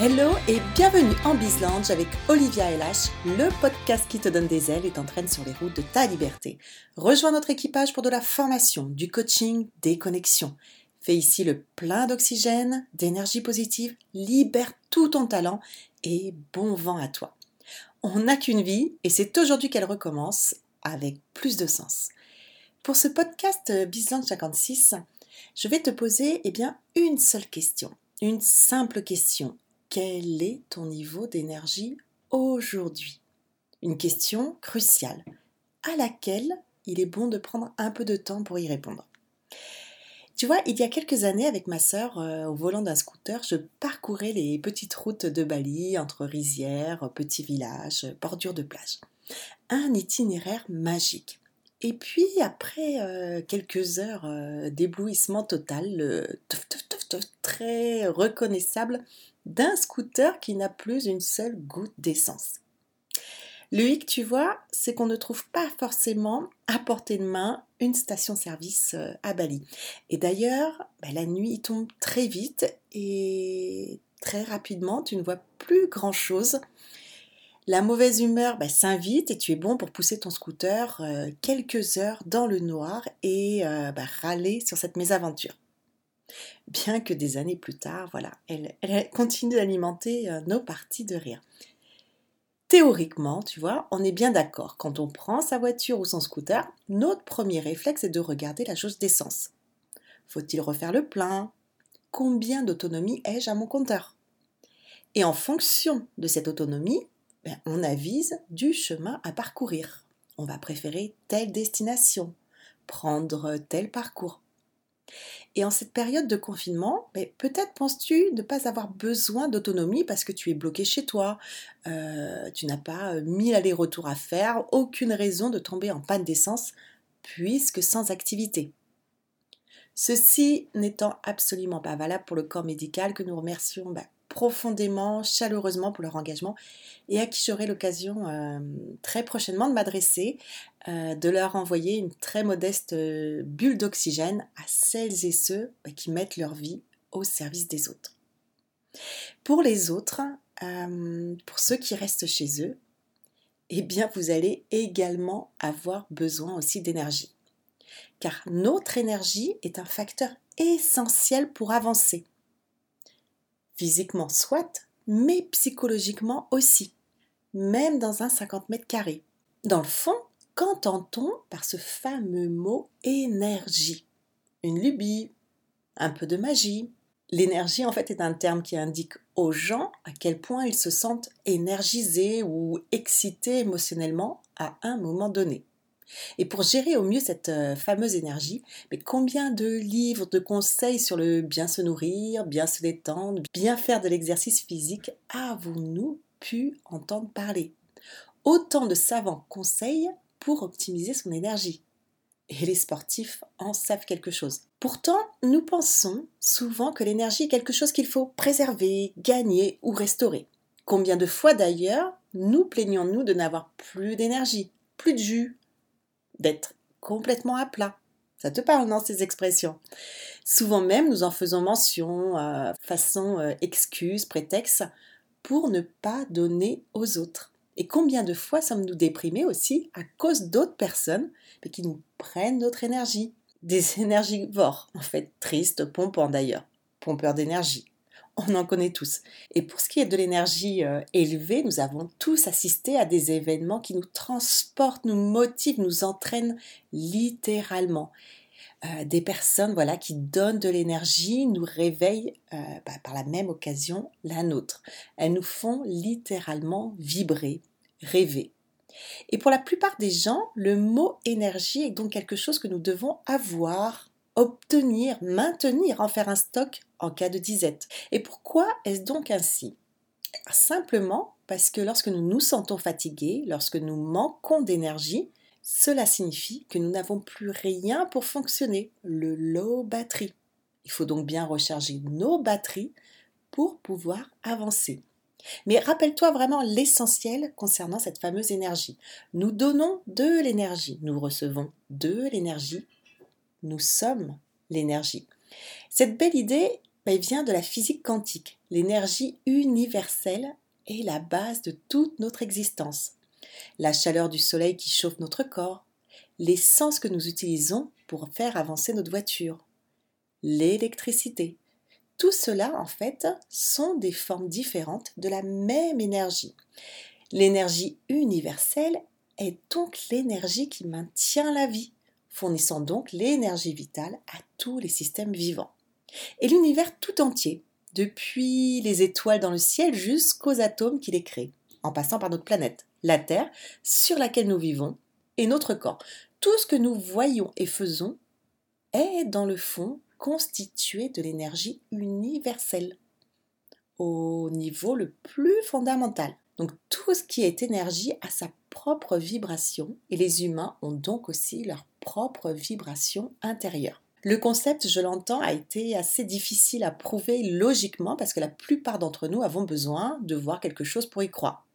Hello et bienvenue en Bizlange avec Olivia LH, le podcast qui te donne des ailes et t'entraîne sur les routes de ta liberté. Rejoins notre équipage pour de la formation, du coaching, des connexions. Fais ici le plein d'oxygène, d'énergie positive, libère tout ton talent et bon vent à toi. On n'a qu'une vie et c'est aujourd'hui qu'elle recommence avec plus de sens. Pour ce podcast Bizlange 56, je vais te poser eh bien, une seule question, une simple question quel est ton niveau d'énergie aujourd'hui? Une question cruciale à laquelle il est bon de prendre un peu de temps pour y répondre. Tu vois, il y a quelques années, avec ma sœur, euh, au volant d'un scooter, je parcourais les petites routes de Bali, entre rizières, petits villages, bordures de plage. Un itinéraire magique. Et puis, après euh, quelques heures euh, d'éblouissement total, très reconnaissable d'un scooter qui n'a plus une seule goutte d'essence. Le hic, tu vois, c'est qu'on ne trouve pas forcément à portée de main une station-service euh, à Bali. Et d'ailleurs, bah, la nuit tombe très vite et très rapidement, tu ne vois plus grand-chose. La mauvaise humeur bah, s'invite et tu es bon pour pousser ton scooter euh, quelques heures dans le noir et euh, bah, râler sur cette mésaventure bien que des années plus tard, voilà, elle, continue d'alimenter euh, nos parties de rire. Théoriquement, tu vois, on est bien d'accord. Quand on prend sa voiture ou son scooter, notre premier réflexe est de regarder la chose d'essence. Faut-il refaire le plein? Combien d'autonomie ai-je à mon compteur? Et en fonction de cette autonomie, ben, on avise du chemin à parcourir. On va préférer telle destination, prendre tel parcours. Et en cette période de confinement, peut-être penses-tu ne pas avoir besoin d'autonomie parce que tu es bloqué chez toi, euh, tu n'as pas euh, mille allers-retours à faire, aucune raison de tomber en panne d'essence puisque sans activité. Ceci n'étant absolument pas valable pour le corps médical que nous remercions bah, profondément, chaleureusement pour leur engagement et à qui j'aurai l'occasion euh, très prochainement de m'adresser, euh, de leur envoyer une très modeste euh, bulle d'oxygène à celles et ceux bah, qui mettent leur vie au service des autres. Pour les autres, pour ceux qui restent chez eux, eh bien vous allez également avoir besoin aussi d'énergie. Car notre énergie est un facteur essentiel pour avancer physiquement soit, mais psychologiquement aussi, même dans un 50 mètres carrés. Dans le fond, qu'entend-on par ce fameux mot énergie? Une lubie, un peu de magie. L'énergie, en fait, est un terme qui indique aux gens à quel point ils se sentent énergisés ou excités émotionnellement à un moment donné. Et pour gérer au mieux cette euh, fameuse énergie, mais combien de livres, de conseils sur le bien se nourrir, bien se détendre, bien faire de l'exercice physique avons-nous pu entendre parler? Autant de savants conseils pour optimiser son énergie. Et les sportifs en savent quelque chose. Pourtant, nous pensons souvent que l'énergie est quelque chose qu'il faut préserver, gagner ou restaurer. Combien de fois d'ailleurs nous plaignons-nous de n'avoir plus d'énergie, plus de jus, d'être complètement à plat. Ça te parle, non, ces expressions? Souvent même, nous en faisons mention, euh, façon euh, excuse, prétexte, pour ne pas donner aux autres. Et combien de fois sommes-nous déprimés aussi à cause d'autres personnes mais qui nous prennent notre énergie? Des énergivores, en fait, tristes, pompants d'ailleurs, pompeurs d'énergie on en connaît tous. Et pour ce qui est de l'énergie euh, élevée, nous avons tous assisté à des événements qui nous transportent, nous motivent, nous entraînent littéralement. Euh, des personnes voilà qui donnent de l'énergie nous réveillent euh, bah, par la même occasion la nôtre. Elles nous font littéralement vibrer, rêver. Et pour la plupart des gens, le mot énergie est donc quelque chose que nous devons avoir, obtenir, maintenir, en faire un stock en cas de disette. Et pourquoi est-ce donc ainsi? Simplement parce que lorsque nous nous sentons fatigués, lorsque nous manquons d'énergie, cela signifie que nous n'avons plus rien pour fonctionner, le low battery. Il faut donc bien recharger nos batteries pour pouvoir avancer. Mais rappelle-toi vraiment l'essentiel concernant cette fameuse énergie. Nous donnons de l'énergie, nous recevons de l'énergie nous sommes l'énergie. Cette belle idée, ben, vient de la physique quantique. L'énergie universelle est la base de toute notre existence. La chaleur du soleil qui chauffe notre corps, les sens que nous utilisons pour faire avancer notre voiture, l'électricité. Tout cela, en fait, sont des formes différentes de la même énergie. L'énergie universelle est donc l'énergie qui maintient la vie, fournissant donc l'énergie vitale à tous les systèmes vivants. Et l'univers tout entier, depuis les étoiles dans le ciel jusqu'aux atomes qui les créent, en passant par notre planète, la Terre, sur laquelle nous vivons, et notre corps. Tout ce que nous voyons et faisons est, dans le fond, constitué de l'énergie universelle, au niveau le plus fondamental. Donc tout ce qui est énergie a sa propre vibration et les humains ont donc aussi leur vibration intérieure. Le concept, je l'entends, a été assez difficile à prouver logiquement parce que la plupart d'entre nous avons besoin de voir quelque chose pour y croire.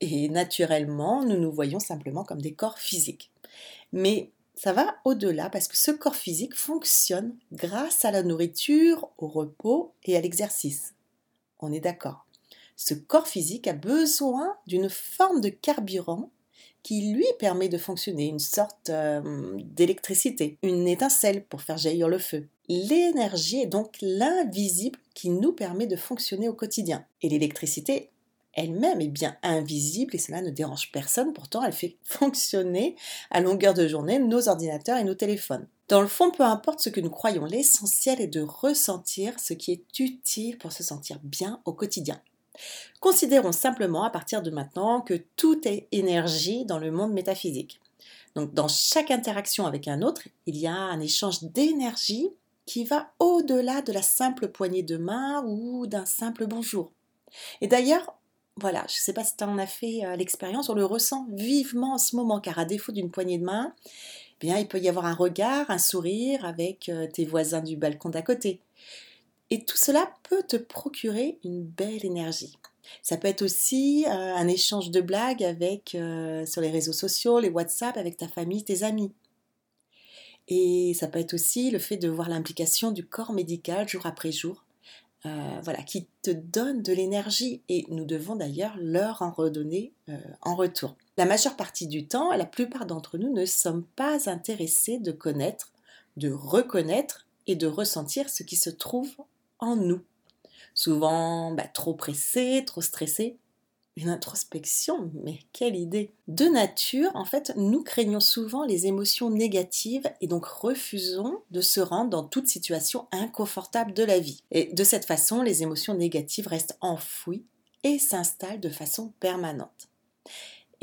Et naturellement, nous nous voyons simplement comme des corps physiques. Mais ça va au-delà parce que ce corps physique fonctionne grâce à la nourriture, au repos et à l'exercice. On est d'accord. Ce corps physique a besoin d'une forme de carburant qui lui permet de fonctionner, une sorte euh, d'électricité, une étincelle pour faire jaillir le feu. L'énergie est donc l'invisible qui nous permet de fonctionner au quotidien. Et l'électricité elle-même est bien invisible et cela ne dérange personne, pourtant elle fait fonctionner à longueur de journée nos ordinateurs et nos téléphones. Dans le fond, peu importe ce que nous croyons, l'essentiel est de ressentir ce qui est utile pour se sentir bien au quotidien. Considérons simplement à partir de maintenant que tout est énergie dans le monde métaphysique. Donc dans chaque interaction avec un autre, il y a un échange d'énergie qui va au-delà de la simple poignée de main ou d'un simple bonjour. Et d'ailleurs, voilà, je ne sais pas si tu en as fait euh, l'expérience, on le ressent vivement en ce moment, car à défaut d'une poignée de main, eh bien, il peut y avoir un regard, un sourire avec euh, tes voisins du balcon d'à côté. Et tout cela peut te procurer une belle énergie. Ça peut être aussi euh, un échange de blagues avec, sur les réseaux sociaux, les WhatsApp, avec ta famille, tes amis. Et ça peut être aussi le fait de voir l'implication du corps médical jour après jour euh, voilà, qui te donnent de l'énergie et nous devons d'ailleurs leur en redonner euh, en retour. La majeure partie du temps, la plupart d'entre nous ne sommes pas intéressés de connaître, de reconnaître et de ressentir ce qui se trouve en nous. Souvent bah, trop pressés, trop stressés, une introspection, mais quelle idée De nature, en fait, nous craignons souvent les émotions négatives et donc refusons de se rendre dans toute situation inconfortable de la vie. Et de cette façon, les émotions négatives restent enfouies et s'installent de façon permanente.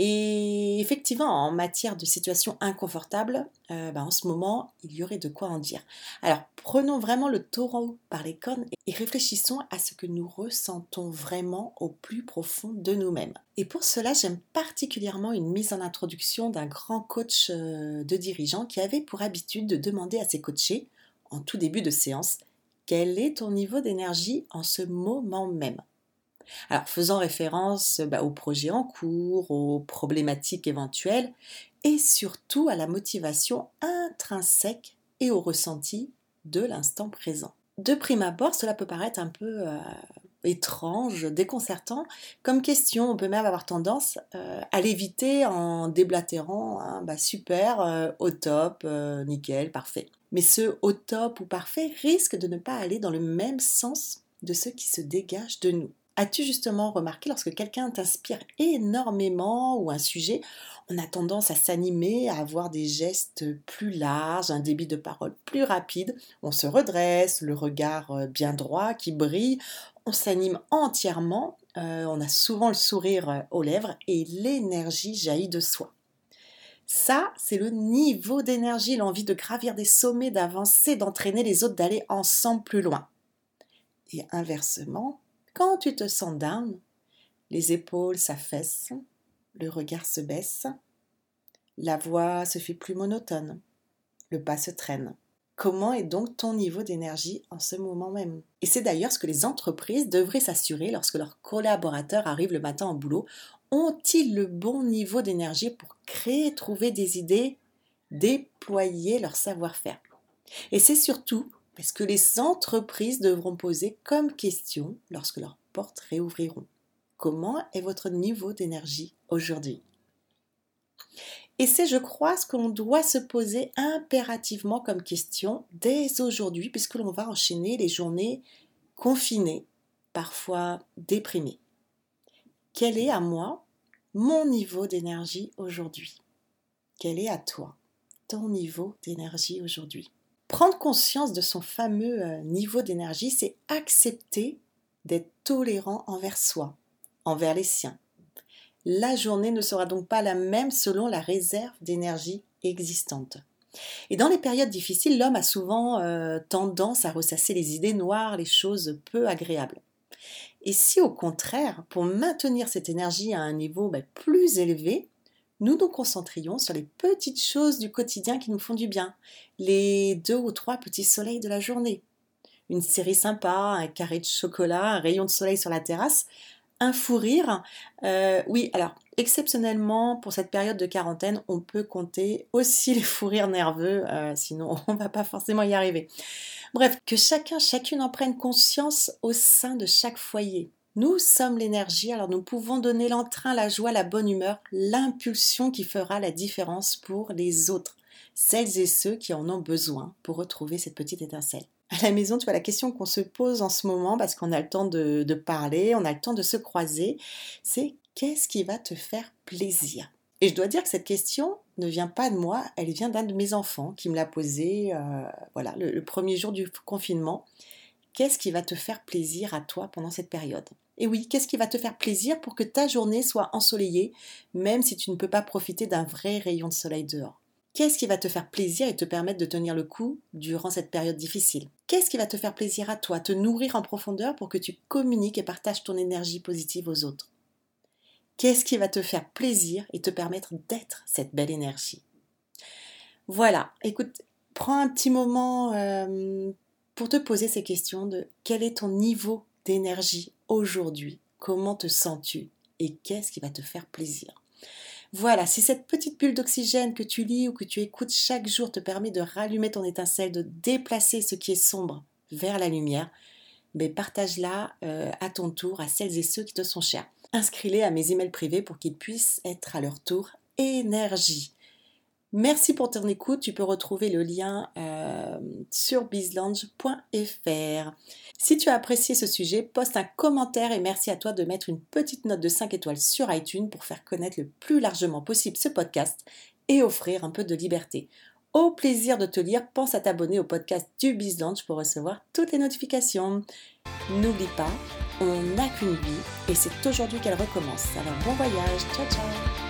Et effectivement, en matière de situation inconfortable, euh, bah, en ce moment, il y aurait de quoi en dire. Alors, prenons vraiment le taureau par les cornes et réfléchissons à ce que nous ressentons vraiment au plus profond de nous-mêmes. Et pour cela, j'aime particulièrement une mise en introduction d'un grand coach euh, de dirigeants qui avait pour habitude de demander à ses coachés, en tout début de séance, quel est ton niveau d'énergie en ce moment même? Alors, faisant référence bah, aux projets en cours, aux problématiques éventuelles et surtout à la motivation intrinsèque et au ressenti de l'instant présent. De prime abord, cela peut paraître un peu euh, étrange, déconcertant comme question. On peut même avoir tendance euh, à l'éviter en déblatérant bah, super, euh, au top, nickel, parfait. Mais ce au top ou parfait risque de ne pas aller dans le même sens de ce qui se dégage de nous. As-tu justement remarqué lorsque quelqu'un t'inspire énormément ou un sujet, on a tendance à s'animer, à avoir des gestes plus larges, un débit de parole plus rapide, on se redresse, le regard euh, bien droit qui brille, on s'anime entièrement, euh, on a souvent le sourire euh, aux lèvres et l'énergie jaillit de soi. Ça, c'est le niveau d'énergie, l'envie de gravir des sommets, d'avancer, d'entraîner les autres, d'aller ensemble plus loin. Et inversement, quand tu te sens down, les épaules s'affaissent, le regard se baisse, la voix se fait plus monotone, le pas se traîne. Comment est donc ton niveau d'énergie en ce moment même? Et c'est d'ailleurs ce que les entreprises devraient s'assurer lorsque leurs collaborateurs arrivent le matin au boulot. Ont-ils le bon niveau d'énergie pour créer, trouver des idées, déployer leur savoir-faire? Et c'est surtout parce que les entreprises devront poser comme question lorsque leurs portes réouvriront. Comment est votre niveau d'énergie aujourd'hui? Et c'est, je crois, ce qu'on doit se poser impérativement comme question dès aujourd'hui, puisque l'on va enchaîner les journées confinées, parfois déprimées. Quel est à moi mon niveau d'énergie aujourd'hui? Quel est à toi ton niveau d'énergie aujourd'hui? Prendre conscience de son fameux euh, niveau d'énergie, c'est accepter d'être tolérant envers soi, envers les siens. La journée ne sera donc pas la même selon la réserve d'énergie existante. Et dans les périodes difficiles, l'homme a souvent euh, tendance à ressasser les idées noires, les choses peu agréables. Et si au contraire, pour maintenir cette énergie à un niveau ben, plus élevé, nous nous concentrions sur les petites choses du quotidien qui nous font du bien, les deux ou trois petits soleils de la journée. Une série sympa, un carré de chocolat, un rayon de soleil sur la terrasse, un fou rire. Euh, oui, alors exceptionnellement pour cette période de quarantaine, on peut compter aussi les fous rires nerveux, euh, sinon on ne va pas forcément y arriver. Bref, que chacun, chacune en prenne conscience au sein de chaque foyer. Nous sommes l'énergie, alors nous pouvons donner l'entrain, la joie, la bonne humeur, l'impulsion qui fera la différence pour les autres, celles et ceux qui en ont besoin pour retrouver cette petite étincelle. À la maison, tu vois, la question qu'on se pose en ce moment, parce qu'on a le temps de, parler, on a le temps de se croiser, c'est qu'est-ce qui va te faire plaisir? Et je dois dire que cette question ne vient pas de moi, elle vient d'un de mes enfants qui me l'a posée euh, voilà, le premier jour du confinement. Qu'est-ce qui va te faire plaisir à toi pendant cette période? Et oui, qu'est-ce qui va te faire plaisir pour que ta journée soit ensoleillée, même si tu ne peux pas profiter d'un vrai rayon de soleil dehors? Qu'est-ce qui va te faire plaisir et te permettre de tenir le coup durant cette période difficile? Qu'est-ce qui va te faire plaisir à toi, te nourrir en profondeur pour que tu communiques et partages ton énergie positive aux autres? Qu'est-ce qui va te faire plaisir et te permettre d'être cette belle énergie? Voilà, écoute, prends un petit moment euh, pour te poser ces questions de quel est ton niveau d'énergie aujourd'hui Comment te sens-tu Et qu'est-ce qui va te faire plaisir? Voilà, si cette petite bulle d'oxygène que tu lis ou que tu écoutes chaque jour te permet de rallumer ton étincelle, de déplacer ce qui est sombre vers la lumière, mais ben, partage-la euh, à ton tour à celles et ceux qui te sont chers. Inscris-les à mes emails privés pour qu'ils puissent être à leur tour énergie. Merci pour ton écoute. Tu peux retrouver le lien euh, sur bizlange.fr. Si tu as apprécié ce sujet, poste un commentaire et merci à toi de mettre une petite note de 5 étoiles sur iTunes pour faire connaître le plus largement possible ce podcast et offrir un peu de liberté. Au plaisir de te lire, pense à t'abonner au podcast du BizLaunch pour recevoir toutes les notifications. N'oublie pas, on n'a qu'une vie et c'est aujourd'hui qu'elle recommence. Alors bon voyage, ciao ciao